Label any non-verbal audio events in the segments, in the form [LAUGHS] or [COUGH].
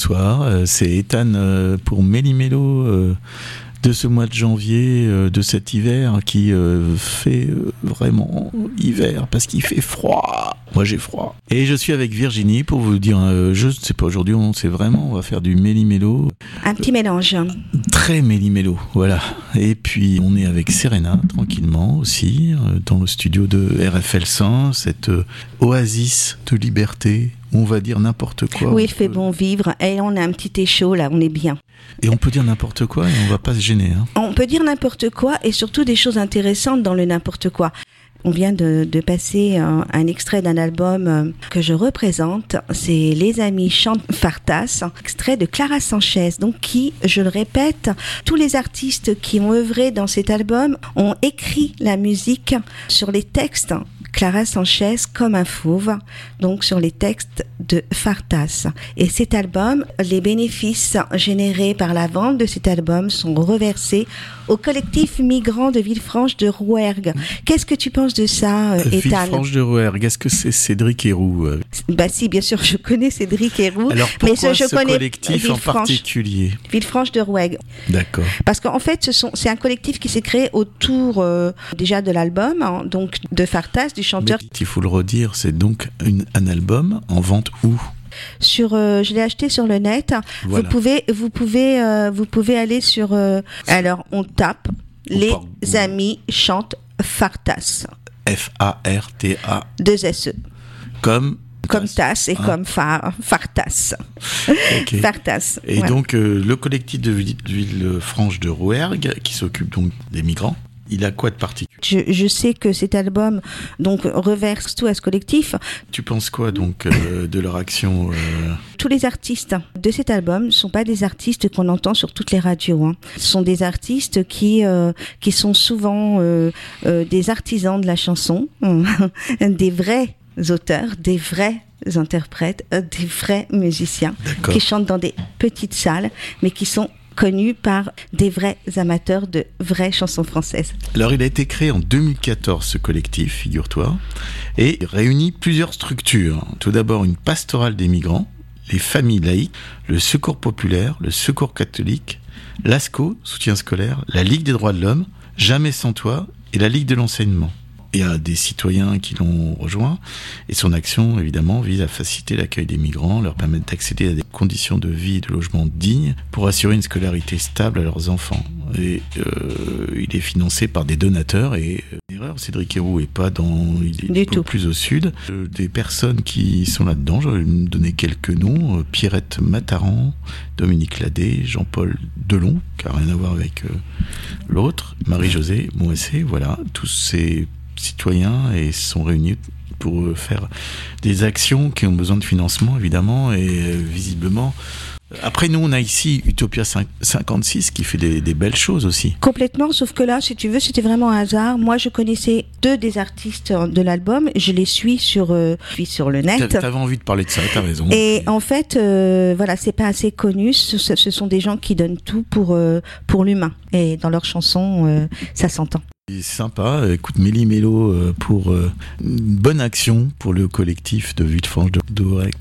Bonsoir, euh, c'est Ethan euh, pour Méli-Mélo euh, de ce mois de janvier, de cet hiver qui fait vraiment hiver parce qu'il fait froid. Moi j'ai froid. Et je suis avec Virginie pour vous dire, je ne sais pas, aujourd'hui on sait vraiment, on va faire du Méli-Mélo. Un petit mélange. Très Méli-Mélo, voilà. Et puis on est avec Serena tranquillement aussi dans le studio de RFL 100, cette oasis de liberté on va dire n'importe quoi. Oui, il fait bon vivre. Et on a un petit échaud là, on est bien. Et on peut dire n'importe quoi et on va pas se gêner. Hein. On peut dire n'importe quoi et surtout des choses intéressantes dans le n'importe quoi. On vient de, passer un, extrait d'un album euh, que je représente. C'est Les Amis chantent Fartas, extrait de Clara Sanchez. Donc, qui, je le répète, tous les artistes qui ont œuvré dans cet album ont écrit la musique sur les textes Clara Sanchez comme un fauve, donc sur les textes de Fartas. Et cet album, les bénéfices générés par la vente de cet album sont reversés au collectif migrant de Villefranche de Rouergue. Qu'est-ce que tu penses de ça, euh, Ethan Villefranche de Rouergue, est-ce que c'est Cédric Héroux euh Bah si, bien sûr, je connais Cédric Héroux. Alors pourquoi mais je, ce connais collectif en particulier? Villefranche de Rouergue. D'accord. Parce qu'en fait, c'est un collectif qui s'est créé autour euh, déjà de l'album, hein, donc de Fartas, du chanteur. il faut le redire, c'est donc un album en vente où? Sur euh, je l'ai acheté sur le net. Vous pouvez vous pouvez euh, vous pouvez aller sur euh, alors on tape les amis chantent Fartas. F A R T A. 2 S E. Comme comme tasse et hein. comme phare, fartas. [LAUGHS] Fartas. Et donc le collectif de Villefranche de Rouergue qui s'occupe donc des migrants il a quoi de particulier? Je, sais que cet album donc reverse tout à ce collectif. Tu penses quoi donc euh, de leur action euh? Tous les artistes de cet album ne sont pas des artistes qu'on entend sur toutes les radios. Hein. Ce sont des artistes qui euh, qui sont souvent des artisans de la chanson, [LAUGHS] des vrais auteurs, des vrais interprètes, des vrais musiciens qui chantent dans des petites salles, mais qui sont connu par des vrais amateurs de vraies chansons françaises. Alors il a été créé en 2014 ce collectif, figure-toi, et réunit plusieurs structures. Tout d'abord une pastorale des migrants, les familles laïques, le secours populaire, le secours catholique, l'ASCO, soutien scolaire, la Ligue des droits de l'homme, Jamais sans toi et la Ligue de l'enseignement et à des citoyens qui l'ont rejoint. Et son action, évidemment, vise à faciliter l'accueil des migrants, leur permettre d'accéder à des conditions de vie et de logement dignes pour assurer une scolarité stable à leurs enfants. Et euh, il est financé par des donateurs. Et euh, erreur, Cédric Héroux est pas dans, il est beaucoup plus au sud. Euh, des personnes qui sont là-dedans, je vais me donner quelques noms euh, Pierrette Mataran, Dominique Ladet, Jean-Paul Delon, qui n'a rien à voir avec l'autre, Marie-Josée Moessé, voilà, tous ces citoyens et sont réunis pour faire des actions qui ont besoin de financement évidemment et euh, visiblement après, nous, on a ici Utopia 56 qui fait des, belles choses aussi. Complètement, sauf que là, si tu veux, c'était vraiment un hasard. Moi, je connaissais deux des artistes de l'album. Je les suis sur, euh, sur le net. T'avais envie de parler de ça, t'as raison. Et en fait, euh, voilà, c'est pas assez connu. Ce, ce, sont des gens qui donnent tout pour, pour l'humain. Et dans leurs chansons, ça s'entend. Sympa, écoute Méli Mélo euh, pour euh, une bonne action pour le collectif de Villefranche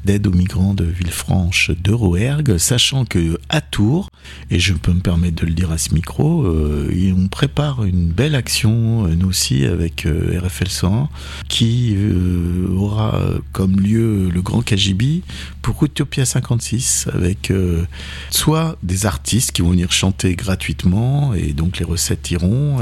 d'aide aux migrants de Villefranche de Rouergue, sachant que à Tours, et je peux me permettre de le dire à ce micro, euh, on prépare une belle action, nous aussi avec RFL 100, qui aura comme lieu le Grand Kajibi pour Utopia 56, avec soit des artistes qui vont venir chanter gratuitement, et donc les recettes iront,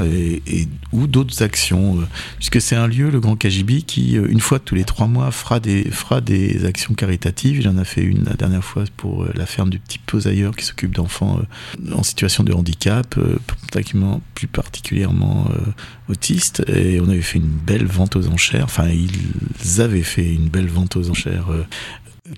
ou d'autres actions, euh, puisque c'est un lieu, le Grand Kajibi, qui euh, une fois tous les trois mois fera des actions caritatives. Il en a fait une la dernière fois pour euh, la ferme du petit Posailleur qui s'occupe d'enfants en situation de handicap, plus particulièrement autistes. Et on avait fait une belle vente aux enchères. Enfin, ils avaient fait une belle vente aux enchères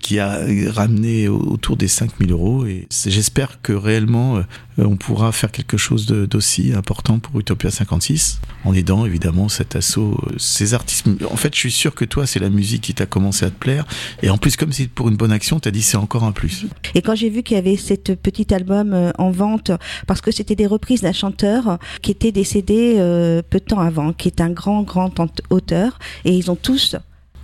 qui a ramené autour des 5000 euros. Et j'espère que réellement, euh, on pourra faire quelque chose d'aussi important pour Utopia 56, en aidant évidemment cet assaut, euh, ces artistes. En fait, je suis sûr que toi, c'est la musique qui t'a commencé à te plaire. Et en plus, comme c'est pour une bonne action, t'as dit c'est encore un plus. Et quand j'ai vu qu'il y avait cet petit album euh, en vente, parce que c'était des reprises d'un chanteur qui était décédé peu de temps avant, qui est un grand, grand auteur, et ils ont tous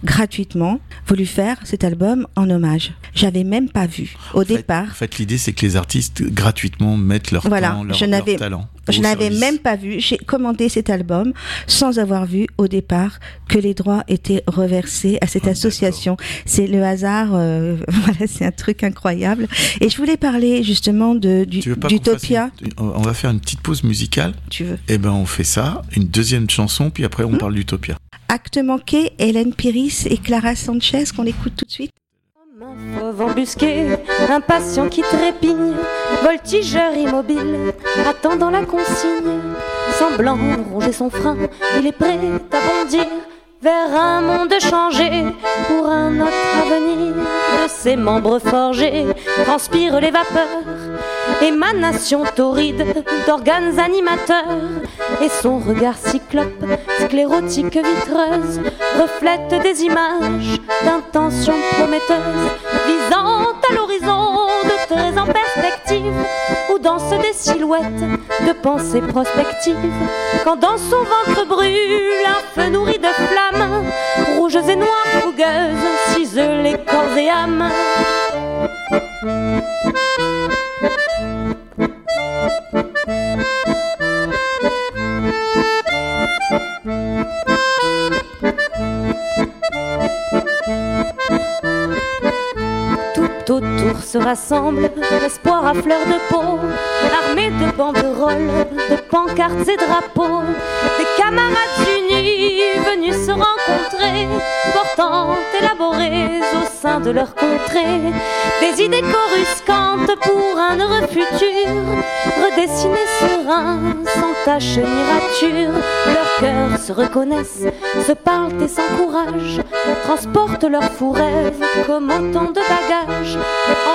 gratuitement voulu faire cet album en hommage. J'avais même pas vu au En fait- départ. En fait, l'idée, c'est que les artistes gratuitement mettent leur Voilà, temps, leur, je n'avais- talent. Je n'avais même pas vu. J'ai commandé cet album sans avoir vu au départ que les droits étaient reversés à cette Ah, association. C'est le hasard. euh, [LAUGHS] voilà, c'est un truc incroyable. Et je voulais parler justement de du- d'Utopia. une- On va faire une petite pause musicale. Tu veux Eh ben, on fait ça. Une deuxième chanson, puis après, on Hmm. parle d'Utopia. Acte manqué. Hélène Piris et Clara Sanchez qu'on écoute tout de suite. Un fauve embusqué, impatient qui trépigne, voltigeur immobile, attendant la consigne, semblant ronger son frein, il est prêt à bondir vers un monde changé pour un autre avenir. De ses membres forgés transpirent les vapeurs, émanation torride d'organes animateurs, et son regard cyclope, sclérotique vitreuse, reflète des images d'intentions prometteuses, visant à l'horizon de traits en perspective, où dansent des silhouettes de pensées prospectives, quand dans son ventre brûle un feu nourri de flammes, rouges et noires fougueuses, ciselent corps et âme. Tout autour se rassemble l'espoir à fleur de peau, l'armée de banderoles, de pancartes et drapeaux, des camarades venus se rencontrer, portant élaborées au sein de leur contrée, des idées coruscantes pour un heureux futur, redessinés sereins, sans tache ni rature, leurs cœurs se reconnaissent, se parlent et s'encouragent, transportent leurs fous rêves comme autant de bagages,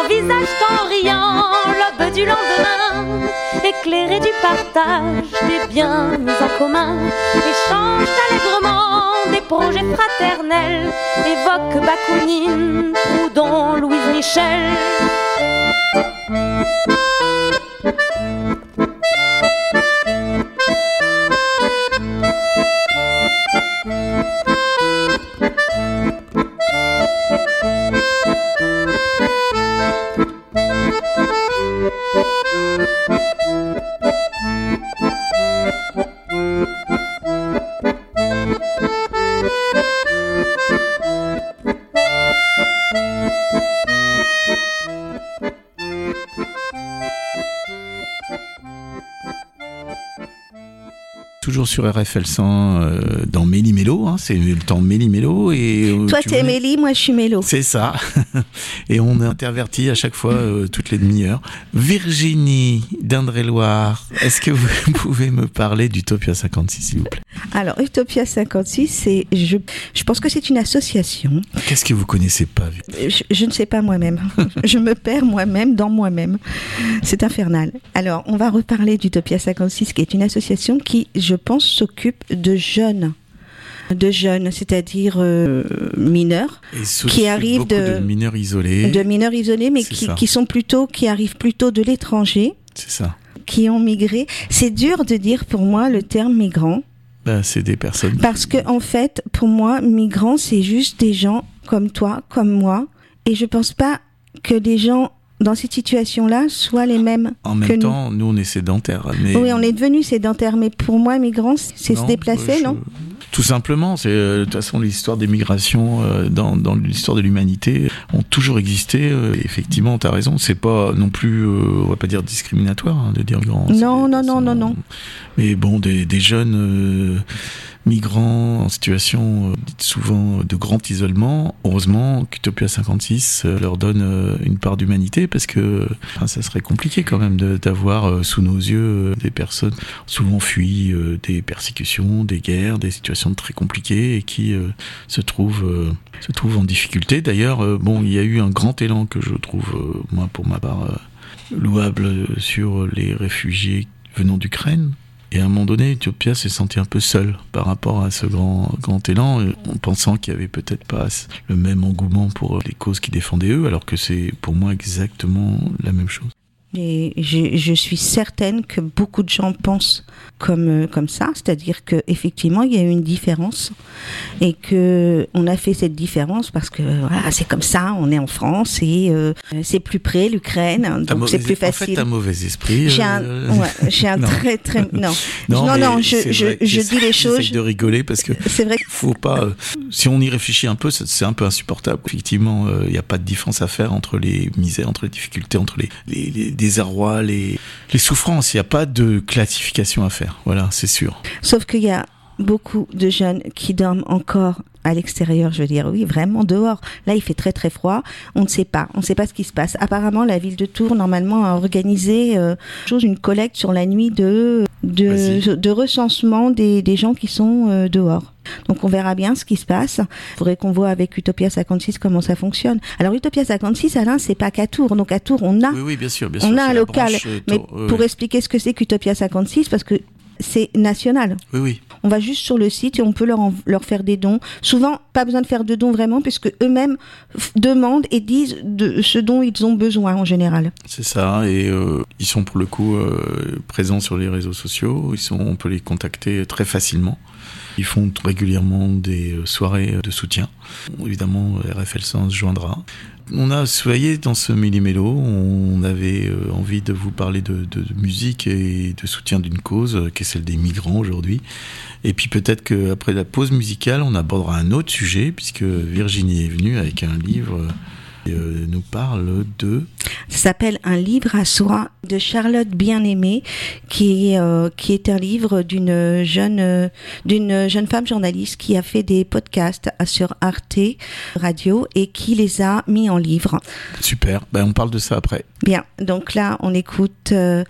envisagent en riant l'aube du lendemain, éclairés du partage des biens en commun, échangent allègrement des projets fraternels, évoquent Bakounine, Proudhon, Louise Michel. Toujours sur RFL 100 euh, dans Méli-Mélo, hein, c'est le temps Méli-Mélo. Et, euh, Toi tu t'es voulais- Mélie, moi je suis Mélo. C'est ça. [LAUGHS] Et on est interverti à chaque fois, euh, toutes les demi-heures. Virginie d'Indre-et-Loire, est-ce que vous [LAUGHS] pouvez me parler d'Utopia 56, s'il vous plaît? Alors Utopia 56, c'est je, je pense que c'est une association. Qu'est-ce que vous connaissez pas Je, je ne sais pas moi-même. [LAUGHS] je me perds moi-même dans moi-même. C'est infernal. Alors, on va reparler d'Utopia 56, qui est une association qui, je pense, s'occupe de jeunes. De jeunes, c'est-à-dire euh, mineurs, Qui arrive beaucoup de- mineurs isolés. de mineurs isolés, mais qui, qui sont plutôt, qui arrivent plutôt de l'étranger, C'est ça. qui ont migré. C'est dur de dire pour moi le terme migrant. Bah, c'est des personnes. Parce que en fait, pour moi, migrants, c'est juste des gens comme toi, comme moi, et je pense pas que des gens dans cette situation-là soient les mêmes. En même temps, nous, on est sédentaires. Mais Oui, on est devenu sédentaires, mais pour moi, migrants, c'est se déplacer, euh, je- non? Tout simplement, c'est euh, de toute façon l'histoire des migrations euh, dans, dans l'histoire de l'humanité ont toujours existé. euh, et effectivement, tu as raison, c'est pas non plus, euh, on va pas dire discriminatoire hein, de dire migrant. Non, non, non, non, non. Mais bon, des, des jeunes euh, migrants en situation euh, souvent de grand isolement, heureusement qu'Utopia 56 euh, leur donne euh, une part d'humanité parce que enfin, ça serait compliqué quand même d'avoir euh, sous nos yeux euh, des personnes souvent euh, des persécutions, des guerres, des situations très compliquées et qui euh, se trouvent euh, se trouvent en difficulté. D'ailleurs, euh, bon, il y a eu un grand élan que je trouve euh, moi pour ma part euh, louable euh, sur les réfugiés venant d'Ukraine. Et à un moment donné, Utopia s'est senti un peu seul par rapport à ce grand, grand élan, euh, en pensant qu'il y avait peut-être pas le même engouement pour euh, les causes qu'ils défendaient eux, alors que c'est pour moi exactement la même chose. Et je, je, suis certaine que beaucoup de gens pensent comme euh, comme ça, c'est-à-dire que effectivement il y a eu une différence et que on a fait cette différence parce que voilà c'est comme ça, on est en France et euh, c'est plus près l'Ukraine, donc c'est plus facile. En fait, un mauvais esprit. J'ai un, euh, ouais, j'ai un [LAUGHS] très très non non non, non je, je, je dis les choses. de rigoler parce que c'est vrai. Faut pas. si on y réfléchit un peu, c'est un peu insupportable. Effectivement, il n'y a pas de différence à faire entre les misères, entre les difficultés, entre les, les, les désarrois, les, les souffrances. Il n'y a pas de classification à faire. Voilà, c'est sûr. Sauf qu'il y a beaucoup de jeunes qui dorment encore à l'extérieur, je veux dire, oui, vraiment dehors. Là, il fait très très froid. On ne sait pas, on ne sait pas ce qui se passe. Apparemment, la ville de Tours normalement a organisé euh, chose une collecte sur la nuit de de, de recensement des, des gens qui sont euh, dehors. Donc on verra bien ce qui se passe. Il faudrait qu'on voit avec Utopia 56 comment ça fonctionne. Alors Utopia 56, Alain, c'est pas qu'à Tours. Donc à Tours, on a, oui, oui, bien sûr, bien on a un local. Euh, mais pour expliquer ce que c'est qu'Utopia 56, parce que c'est national. Oui, oui. On va juste sur le site et on peut leur, leur faire des dons. Souvent, pas besoin de faire de dons vraiment, puisque eux-mêmes demandent et disent de ce dont ils ont besoin en général. C'est ça, et euh, ils sont pour le coup euh, présents sur les réseaux sociaux. Ils sont, on peut les contacter très facilement. Ils font régulièrement des euh, soirées de soutien. Évidemment, RFL se joindra. On a, vous voyez, dans ce millimélo, on avait envie de vous parler de, musique et de soutien d'une cause, qui est celle des migrants aujourd'hui. Et puis peut-être qu'après la pause musicale, on abordera un autre sujet, puisque Virginie est venue avec un livre euh, nous parle de... Ça s'appelle Un livre à soi de Charlotte Bien-Aimée, qui, euh, qui est un livre d'une jeune, euh, d'une jeune femme journaliste qui a fait des podcasts sur Arte Radio et qui les a mis en livre. Super, ben, on parle de ça après. Bien, donc là on écoute euh,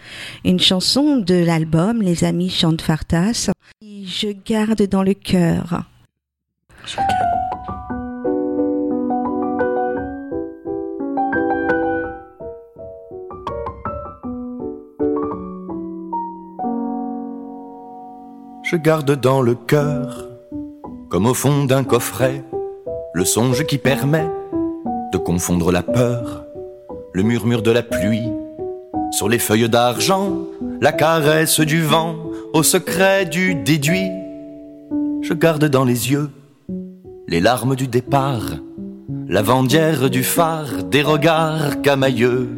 une chanson de l'album Les Amis chantent Fartas. Je garde dans le cœur. Je garde. Je garde dans le cœur, comme au fond d'un coffret, le songe qui permet de confondre la peur, le murmure de la pluie, sur les feuilles d'argent, la caresse du vent, au secret du déduit. Je garde dans les yeux les larmes du départ, la vendière du phare, des regards camailleux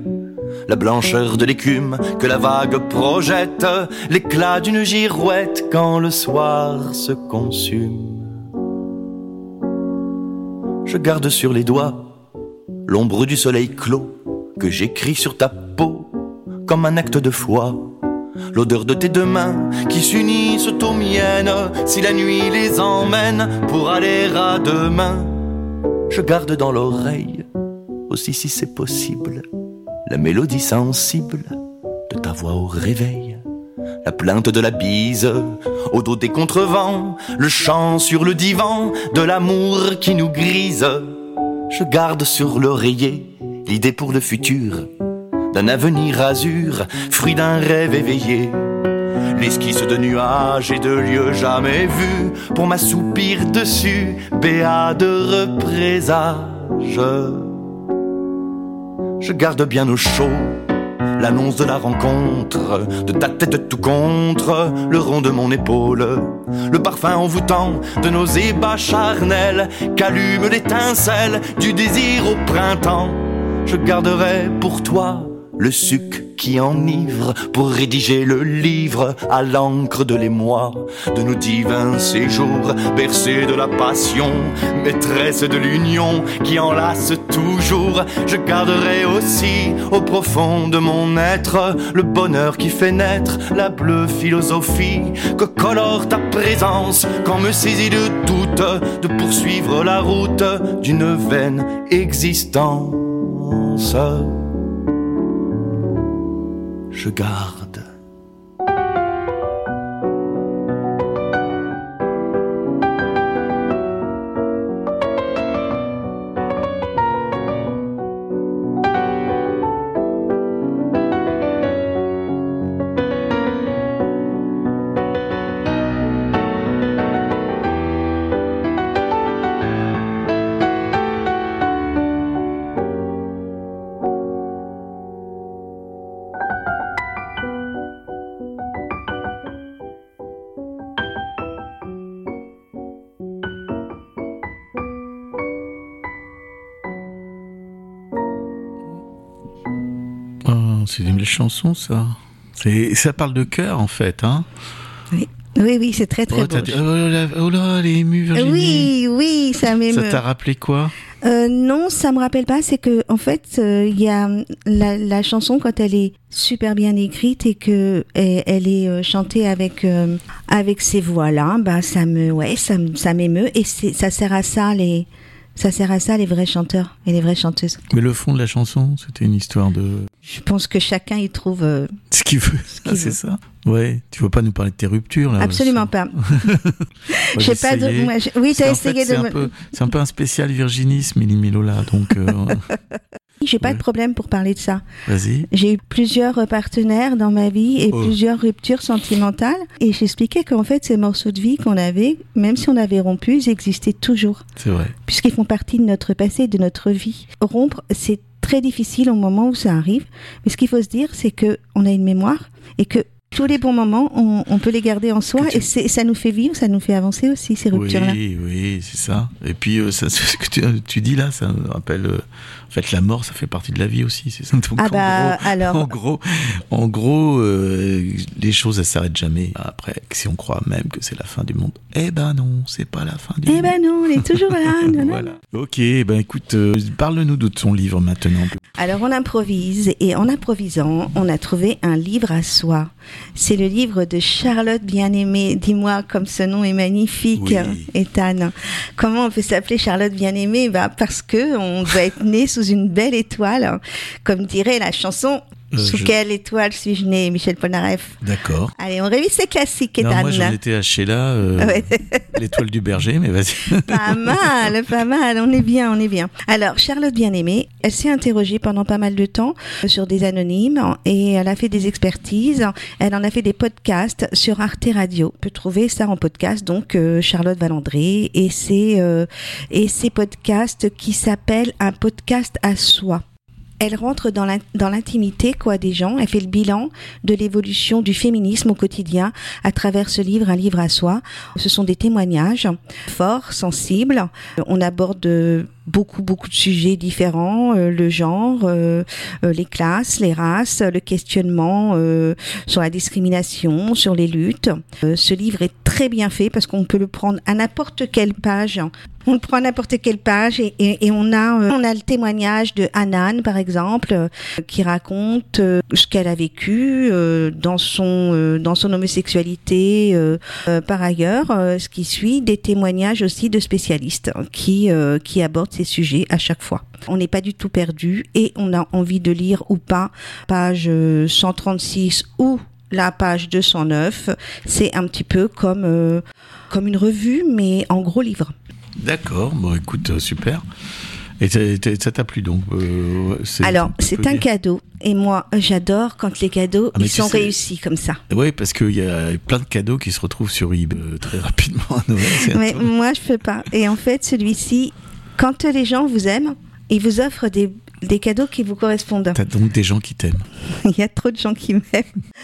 la blancheur de l'écume que la vague projette, l'éclat d'une girouette quand le soir se consume. Je garde sur les doigts l'ombre du soleil clos que j'écris sur ta peau comme un acte de foi. L'odeur de tes deux mains qui s'unissent aux miennes si la nuit les emmène pour aller à demain. Je garde dans l'oreille aussi si c'est possible la mélodie sensible de ta voix au réveil, la plainte de la bise au dos des contrevents, le chant sur le divan de l'amour qui nous grise. Je garde sur l'oreiller l'idée pour le futur d'un avenir azur, fruit d'un rêve éveillé. L'esquisse de nuages et de lieux jamais vus pour m'assoupir dessus, béat de représage je garde bien au chaud l'annonce de la rencontre, de ta tête tout contre, le rond de mon épaule, le parfum envoûtant de nos ébats charnels, qu'allume l'étincelle du désir au printemps. Je garderai pour toi le suc qui enivre pour rédiger le livre à l'encre de l'émoi de nos divins séjours, bercés de la passion, maîtresse de l'union qui enlace toujours. Je garderai aussi au profond de mon être le bonheur qui fait naître la bleue philosophie que colore ta présence quand me saisit de doute de poursuivre la route d'une vaine existence? Je garde. Chanson, ça. Ça parle de cœur, en fait, hein. Oui, oui, oui c'est très très Oh, beau. oh là, oh là, elle est émue, Virginie. Oui, oui, ça m'émeut. Ça t'a rappelé quoi? Euh, non, ça me rappelle pas. C'est que en fait, euh, il y a la, la chanson quand elle est super bien écrite et que elle, elle est euh, chantée avec avec ces voix là, bah ça me ouais, ça me- ça m'émeut et ça sert à ça les ça sert à ça les vrais chanteurs et les vraies chanteuses. Mais le fond de la chanson, c'était une histoire de. Je pense que chacun y trouve euh, Ce qu'il veut, qu'il c'est ça. Ouais, tu veux pas nous parler de tes ruptures là absolument pas. [LAUGHS] J'ai pas de. moi, oui, C'est- t'as en fait, essayé c'est de. un me- peu, c'est un peu un spécial Virginisme, Mili Milola, donc euh, [LAUGHS] J'ai pas Ouais. de problème pour parler de ça. vas-y. J'ai eu plusieurs euh, partenaires dans ma vie et Oh. plusieurs ruptures sentimentales. Et j'expliquais qu'en fait, ces morceaux de vie qu'on avait, même si on avait rompu, ils existaient toujours, C'est vrai. puisqu'ils font partie de notre passé, de notre vie. Rompre, c'est très difficile au moment où ça arrive. Mais ce qu'il faut se dire, c'est que on a une mémoire et que tous les bons moments, on, on peut les garder en soi tu- et ça nous fait vivre, ça nous fait avancer aussi, ces ruptures-là. Oui, oui, c'est ça. Et puis, euh, ça, [LAUGHS] ce que tu, tu dis là, ça me rappelle. euh, en fait, la mort, ça fait partie de la vie aussi. C'est ça. Donc, Ah en bah, gros, alors- En gros, en gros euh, les choses, elles s'arrêtent jamais. Après, si on croit même que c'est la fin du monde, eh ben non, c'est pas la fin du Eh monde. ben non, on est toujours là. [LAUGHS] non, non. Voilà. Ok, ben écoute, euh, parle-nous de ton livre maintenant. Alors on improvise et en improvisant, on a trouvé un livre à soi. C'est le livre de Charlotte Bien-Aimée. Dis-moi comme ce nom est magnifique, Oui. Ethan. Comment on peut s'appeler Charlotte Bien-Aimée? Bah parce que on doit être né sous une belle étoile, comme dirait la chanson. Euh, sous je- quelle étoile suis-je né, Michel Polnareff? D'accord. Allez, on révise ces classiques, Non, Ethan. moi, j'en étais à Sheila, euh, Ouais. [LAUGHS] l'étoile du berger, mais vas-y. Pas mal, pas mal, on est bien, on est bien. Alors, Charlotte Bien-Aimée, elle s'est interrogée pendant pas mal de temps sur des anonymes et elle a fait des expertises. Elle en a fait des podcasts sur Arte Radio. On peut trouver ça en podcast, donc euh, Charlotte Valandré et ses, euh, et ses podcasts qui s'appellent un podcast à soi. Elle rentre dans l'in- dans l'intimité quoi des gens. Elle fait le bilan de l'évolution du féminisme au quotidien à travers ce livre, un livre à soi. Ce sont des témoignages forts, sensibles. On aborde beaucoup beaucoup de sujets différents, euh, le genre, euh, euh, les classes, les races, le questionnement sur la discrimination, sur les luttes. Ce livre est très bien fait parce qu'on peut le prendre à n'importe quelle page. On prend n'importe quelle page et, et, et on a euh, on a le témoignage de Hanan par exemple euh, qui raconte euh, ce qu'elle a vécu dans son dans son homosexualité par ailleurs ce qui suit des témoignages aussi de spécialistes hein, qui qui abordent ces sujets à chaque fois. On n'est pas du tout perdu et on a envie de lire ou pas page euh, 136 ou la page 209, c'est un petit peu comme euh, comme une revue mais en gros livre. D'accord, bon écoute, euh, super. Et ça t'a plu donc euh, Alors, c'est un dire- cadeau. Et moi, j'adore quand les cadeaux, Ah, ils sont sais- réussis comme ça. Oui, parce qu'il y a plein de cadeaux qui se retrouvent sur eBay euh, très rapidement à Noël. Mais moi, je peux pas. Et en fait, celui-ci, quand les gens vous aiment, ils vous offrent des, des cadeaux qui vous correspondent. T'as donc des gens qui t'aiment. [LAUGHS] Il y a trop de gens qui m'aiment.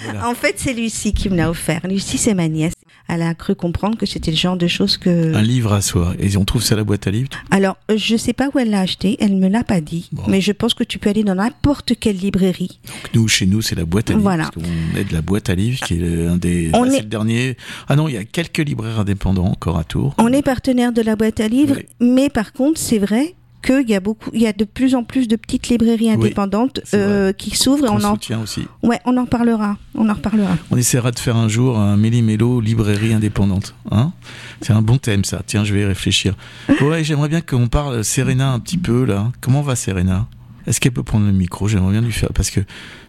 Voilà. En fait, c'est Lucie qui me l'a offert. Lucie, c'est ma nièce. Elle a cru comprendre que c'était le genre de choses que... Un livre à soi. Et on trouve ça à la boîte à livres Alors, euh, je sais pas où elle l'a acheté, elle me l'a pas dit, Bon. mais je pense que tu peux aller dans n'importe quelle librairie. Donc nous, chez nous, c'est la boîte à livres. Voilà. Parce qu'on est de la boîte à livres qui est un des... On ah, est- le dernier. Ah non, il y a quelques libraires indépendants encore à Tours. On est partenaire de la boîte à livres, Oui. mais par contre, c'est vrai qu'il y a beaucoup, il y a de plus en plus de petites librairies indépendantes euh, qui s'ouvrent. et On On en, soutient aussi. ouais, on en parlera. On en reparlera. On essaiera de faire un jour un méli-mélo librairie indépendante. Hein c'est un bon thème ça. Tiens, je vais y réfléchir. Ouais, j'aimerais bien qu'on parle Serena un petit peu là. Comment va Serena? Est-ce qu'elle peut prendre le micro? J'aimerais bien lui faire parce que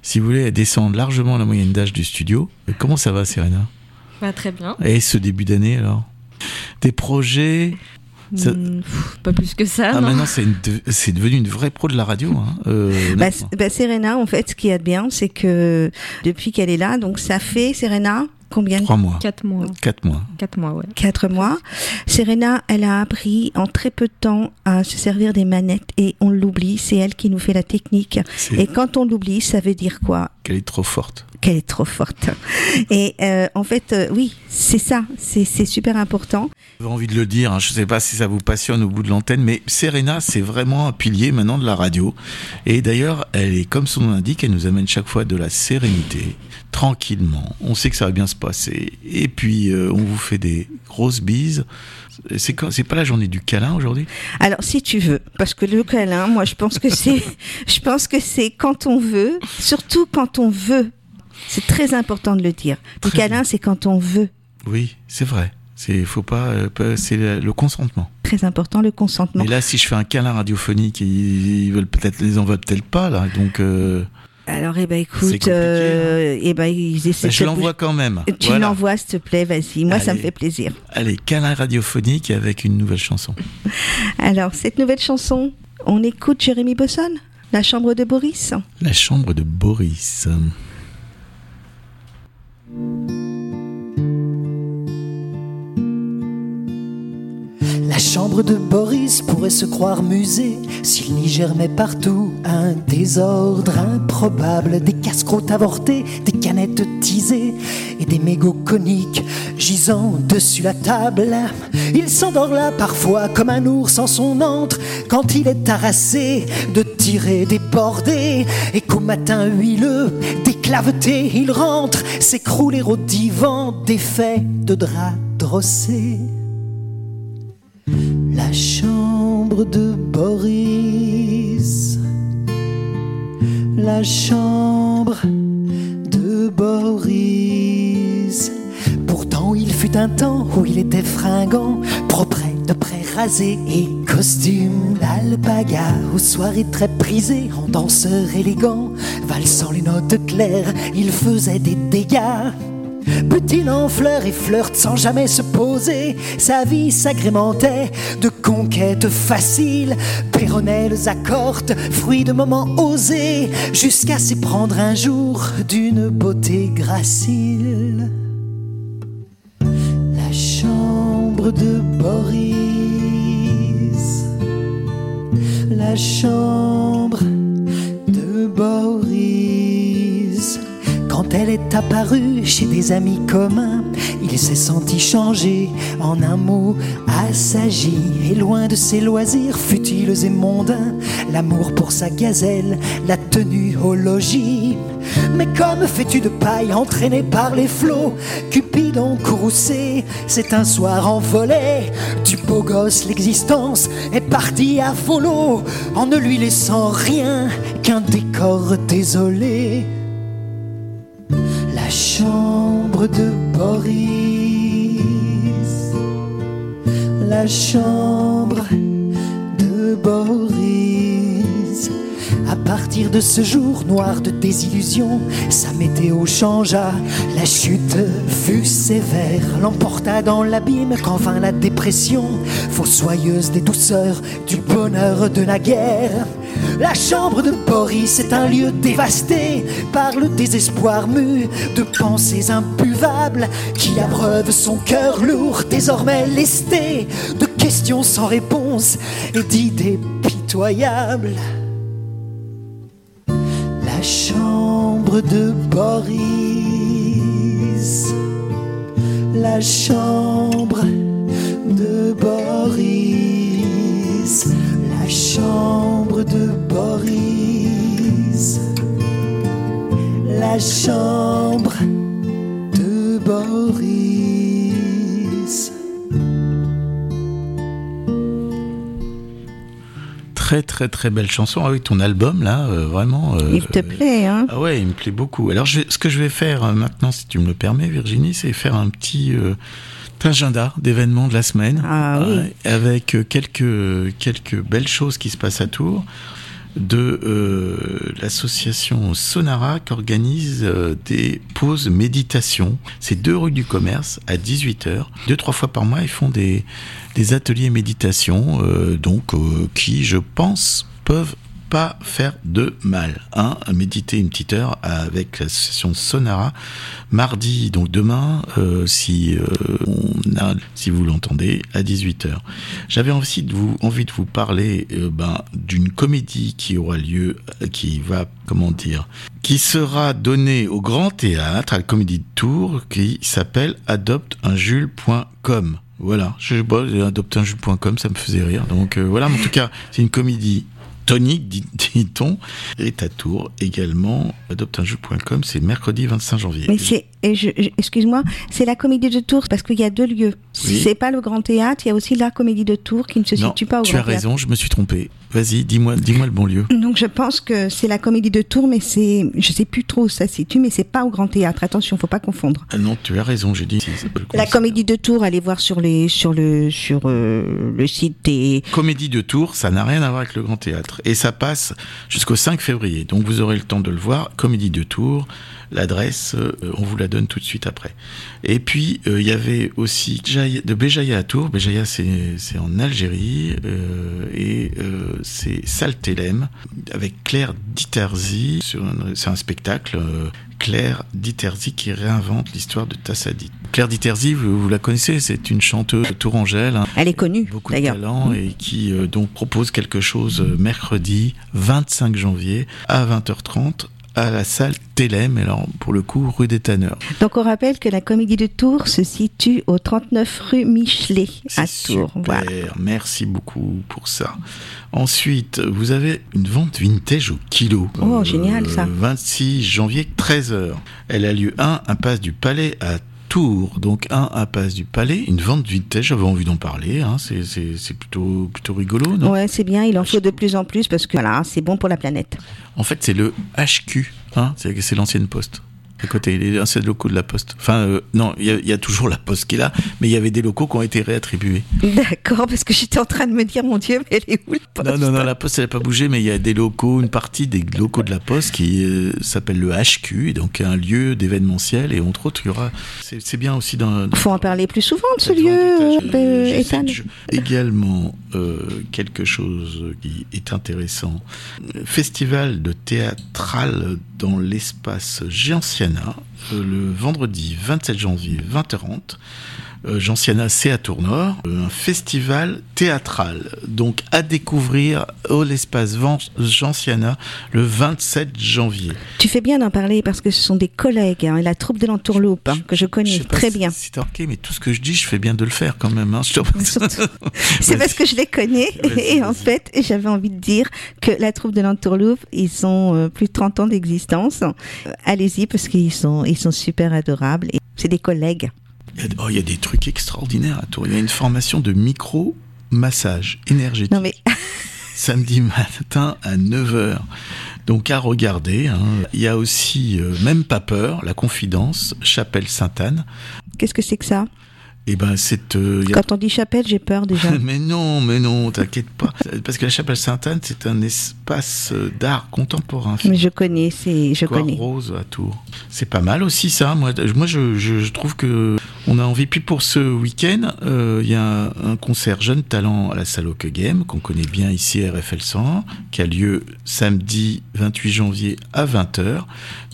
si vous voulez, elle descend largement la moyenne d'âge du studio. Et comment ça va Serena? Bah, très bien. Et ce début d'année alors? Des projets Ça- Hmm, pff, pas plus que ça. Ah, non. maintenant c'est une de- c'est devenu une vraie pro de la radio. Hein. Euh, Bah, bah, Serena, en fait, ce qu'il y a de bien, c'est que depuis qu'elle est là, donc ça fait, Serena, combien Trois mois. Quatre mois. Quatre mois. Quatre mois, ouais. Quatre mois. Serena, elle a appris en très peu de temps à se servir des manettes et on l'oublie. C'est elle qui nous fait la technique. Et quand on l'oublie, ça veut dire quoi? Qu'elle est trop forte. Qu'elle est trop forte. [LAUGHS] Et euh, en fait, euh, oui, c'est ça. C'est c'est super important. J'ai envie de le dire, hein, je ne sais pas si ça vous passionne au bout de l'antenne, mais Serena, c'est vraiment un pilier maintenant de la radio. Et d'ailleurs, elle est, comme son nom l'indique, elle nous amène chaque fois de la sérénité, tranquillement. On sait que ça va bien se passer. Et puis, euh, on vous fait des grosses bises. C'est c'est pas la journée du câlin aujourd'hui? Alors, si tu veux, parce que le câlin, moi, je pense que c'est, [LAUGHS] je pense que c'est quand on veut, surtout quand on veut. C'est très important de le dire. Le câlin, c'est quand on veut. Oui, c'est vrai. C'est faut pas, euh, c'est le, consentement. Très important, le consentement. Mais là, si je fais un câlin radiophonique, ils, ils veulent peut-être, les en veulent peut-être pas là? Donc, euh, Alors, eh ben, écoute, euh, eh ben, ils essaient bah, de je l'envoie quand même. Tu Voilà. l'envoies, s'il te plaît, vas-y. Moi, ça me fait plaisir. Allez, câlin radiophonique avec une nouvelle chanson. Alors, cette nouvelle chanson, on écoute Jérémy Bosson, La chambre de Boris. La chambre de Boris. La chambre de Boris pourrait se croire musée s'il n'y germait partout un désordre improbable, des casse-croûtes avortées, des canettes teasées et des mégots coniques gisant dessus la table. Il s'endort là parfois comme un ours en son antre quand il est harassé de tirer des bordées et qu'au matin huileux, déclaveté, il rentre s'écrouler au divan défait de draps drossés. La chambre de Boris. La chambre de Boris. Pourtant, il fut un temps où il était fringant, propre de près rasé et costume d'alpaga. Aux soirées très prisées, en danseur élégant, valsant les notes claires, il faisait des dégâts. Petit en fleurs et flirte sans jamais se poser. Sa vie s'agrémentait de conquêtes faciles, péronnelles accortes, fruits de moments osés, jusqu'à s'y prendre un jour d'une beauté gracile. La chambre de Boris. La chambre de Boris. Elle est apparue chez des amis communs, il s'est senti changer en un mot assagi. Et loin de ses loisirs futiles et mondains, l'amour pour sa gazelle, la tenue au logis. Mais comme vêtu de paille, entraîné par les flots, Cupidon courroucé, c'est un soir envolé. Du beau gosse, l'existence est partie à volo, en ne lui laissant rien qu'un décor désolé. La chambre de Boris. La chambre de Boris. À partir de ce jour noir de désillusion, sa météo changea. La chute fut sévère, l'emporta dans l'abîme quand vint la dépression, fossoyeuse des douceurs du bonheur de la guerre. La chambre de Boris est un lieu dévasté par le désespoir mu de pensées imbuvables qui abreuvent son cœur lourd, désormais lesté de questions sans réponse et d'idées pitoyables. La chambre de Boris. La chambre de Boris. La chambre de Boris. La chambre de Boris. Très très très belle chanson. Ah oui, ton album là, euh, vraiment. euh, Il te plaît, hein Ah ouais, il me plaît beaucoup. Alors je vais- ce que je vais faire euh, maintenant, si tu me le permets, Virginie, c'est faire un petit euh, agenda d'événements de la semaine, Ah oui. Ouais, avec euh, quelques quelques belles choses qui se passent à Tours de euh, l'association Sonara qui organise euh, des pauses méditation. C'est deux rue du commerce à 18h. Deux, trois fois par mois, ils font des, des ateliers méditation, euh, donc euh, qui, je pense, peuvent pas faire de mal. Hein, méditer une petite heure avec l'association Sonara. Mardi, donc demain, euh, si euh, on a, si vous l'entendez, à 18h. J'avais envie de vous, envie de vous parler euh, ben, d'une comédie qui aura lieu, qui va, comment dire, qui sera donnée au Grand Théâtre, à la Comédie de Tours, qui s'appelle adopteunjules.com. Voilà, je bon, adopteunjules.com, ça me faisait rire. Donc voilà, en tout cas, c'est une comédie tonique, dit- [LAUGHS] dit-on, est à Tours également. Adopteunjules.com, c'est mercredi 25 janvier. Et excuse-moi, c'est la comédie de Tours parce qu'il y a deux lieux. Oui. C'est pas le Grand Théâtre, il y a aussi la comédie de Tours qui ne se non, situe pas au tu Grand as Théâtre. raison, je me suis trompé. Vas-y, dis-moi, dis-moi le bon lieu. Donc je pense que c'est la comédie de Tours, mais c'est, je sais plus trop où ça se situe, mais c'est pas au Grand Théâtre. Attention, faut pas confondre. Ah non, tu as raison, j'ai dit. La comédie de Tours, allez voir sur les, sur le, sur euh, le site des. Comédie de Tours, ça n'a rien à voir avec le Grand Théâtre. Et ça passe jusqu'au 5 février. Donc vous aurez le temps de le voir. Comédie de Tours, l'adresse, euh, on vous la donne tout de suite après. Et puis, euh, il y avait aussi de Béjaïa à Tours. Béjaïa, c'est en Algérie. euh, et c'est Saltélem, avec Claire Diterzi. C'est un spectacle. Claire Diterzi qui réinvente l'histoire de Tassadit. Claire Diterzi, vous, vous la connaissez, c'est une chanteuse tourangelle. hein, Elle est connue, beaucoup de talent et qui euh, donc propose quelque chose mercredi 25 janvier à 20h30 à la salle Télém, alors pour le coup rue des Tanneurs. Donc on rappelle que la comédie de Tours se situe au 39 rue Michelet à Tours. super, Voilà. merci beaucoup pour ça. Ensuite, vous avez une vente vintage au kilo. Euh, Oh, génial, ça. 26 janvier 13h. Elle a lieu 1 impasse du Palais à Tours, donc 1 impasse du Palais, une vente vintage, j'avais envie d'en parler, hein, c'est- plutôt, plutôt rigolo, non? Ouais, c'est bien, il en faut de plus en plus parce que voilà, c'est bon pour la planète. En fait, c'est le HQ, hein, c'est l'ancienne poste. À côté, les anciens locaux de la poste. Enfin, euh, non, il y, a- il y a toujours la poste qui est là, mais il y avait des locaux qui ont été réattribués. D'accord, parce que j'étais en train de me dire, mon Dieu, mais elle est où le poste Non, non, non, la poste, elle n'a pas bougé, mais il y a des locaux, une partie des locaux de la poste qui euh, s'appelle le HQ, et donc un lieu d'événementiel, et entre autres, il y aura. C'est bien aussi dans. dans- Faut en parler plus souvent de ce lieu, euh, Ethan. Également, quelque chose qui est intéressant. Festival de théâtral dans l'espace Gentiana, euh, le vendredi 27 janvier 20h30. Euh, Gentiana, c'est à Tournord, euh, un festival théâtral, donc à découvrir au l'espace Gentiana le 27 janvier. Tu fais bien d'en parler parce que ce sont des collègues, hein, et la troupe de l'entourloupe, hein, que je connais très si- bien. Si remarqué, mais tout ce que je dis, je fais bien de le faire quand même. Hein. [LAUGHS] [LAUGHS] C'est parce que je les connais et en fait j'avais envie de dire que la troupe de l'entourloupe ils ont euh, plus de 30 ans d'existence. Euh, Allez-y parce qu'ils sont ils sont super adorables et c'est des collègues. Il y, a, oh, il y a des trucs extraordinaires à Tours. Il y a une formation de micro-massage énergétique. Non mais [LAUGHS] Samedi matin à 9h. Donc à regarder. hein. Il y a aussi euh, Même pas peur, La Confidence, Chapelle Sainte-Anne. qu'est-ce que c'est que ça? Et ben c'est... euh, a- Quand on dit chapelle j'ai peur déjà. [LAUGHS] Mais non, mais non, t'inquiète pas. Parce que la Chapelle Sainte-Anne, c'est un espace euh, d'art contemporain. mais je connais c'est je connais. Rose à Tours. C'est pas mal aussi ça. Moi, moi je, je, je trouve que on a envie. Puis pour ce week-end, euh, il y a un, un concert Jeune Talent à la salle Oke Game qu'on connaît bien ici à RFL 100, qui a lieu samedi 28 janvier à 20h.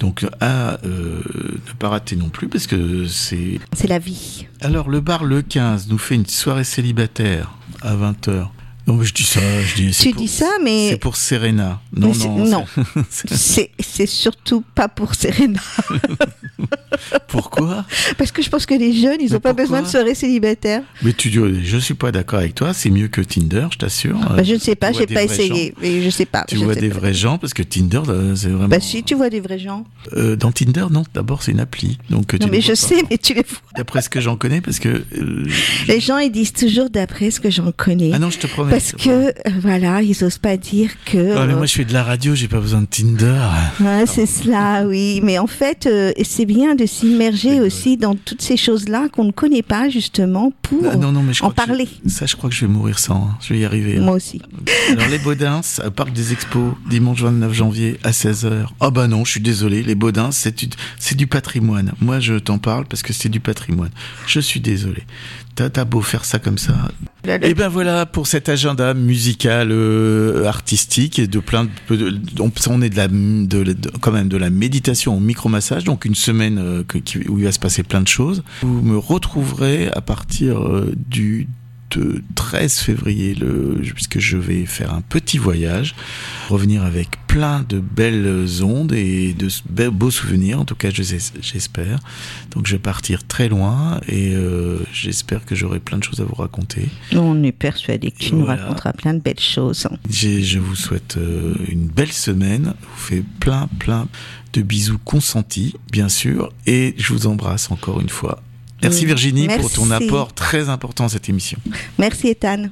Donc à euh, ne pas rater non plus parce que c'est. C'est la vie. Alors le bar Le 15 nous fait une soirée célibataire à 20h. Non mais je dis ça, je dis. Tu pour- dis ça mais C'est pour Serena. Non non. non. [LAUGHS] c'est- surtout pas pour Serena [LAUGHS] Pourquoi? Parce que je pense que les jeunes ils Mais ont pas besoin de soirée célibataire. Mais tu dis, je suis pas d'accord avec toi, c'est mieux que Tinder, je t'assure. Bah, je ne sais pas, j'ai pas essayé, mais je sais pas. Tu je vois des pas. vrais gens parce que Tinder, euh, c'est vraiment. Bah si, tu vois des vrais gens. Euh, dans Tinder, non. D'abord, c'est une appli, donc tu Non ne mais je pas. sais, mais tu les vois. D'après ce que j'en connais, parce que. euh, Les gens ils disent toujours d'après ce que j'en connais. Ah non, je te promets. Parce que euh, voilà, ils osent pas dire que. mais euh, moi, je fais de la radio, j'ai pas besoin de Tinder. Ouais, c'est cela, oui. Mais en fait, euh, c'est bien de s'immerger aussi dans toutes ces choses-là qu'on ne connaît pas, justement, pour Ah, non, non, mais je en parler. je- ça, je crois que je vais mourir sans. hein. Je vais y arriver. hein. Moi aussi. Alors, les Baudins, [LAUGHS] au Parc des Expos, dimanche 29 janvier à 16h. Ah bah non, je suis désolé, les Baudins, c'est du, du patrimoine. Moi, je t'en parle parce que c'est du patrimoine. Je suis désolé. T'as beau faire ça comme ça. Et ben voilà pour cet agenda. musical, euh, artistique de plein de, on, est de la, de, quand même de la méditation au micromassage, donc une semaine euh, où il va se passer plein de choses. Vous me retrouverez à partir euh, du de 13 février, le, puisque je vais faire un petit voyage, revenir avec plein de belles ondes et de beaux souvenirs, en tout cas j'espère. Donc je vais partir très loin et euh, j'espère que j'aurai plein de choses à vous raconter. On est persuadé que tu nous raconteras plein de belles choses. Je vous souhaite euh, une belle semaine, je vous fais plein plein de bisous consentis, bien sûr, et je vous embrasse encore une fois. Merci. Virginie pour ton apport très important à cette émission. Merci Ethan.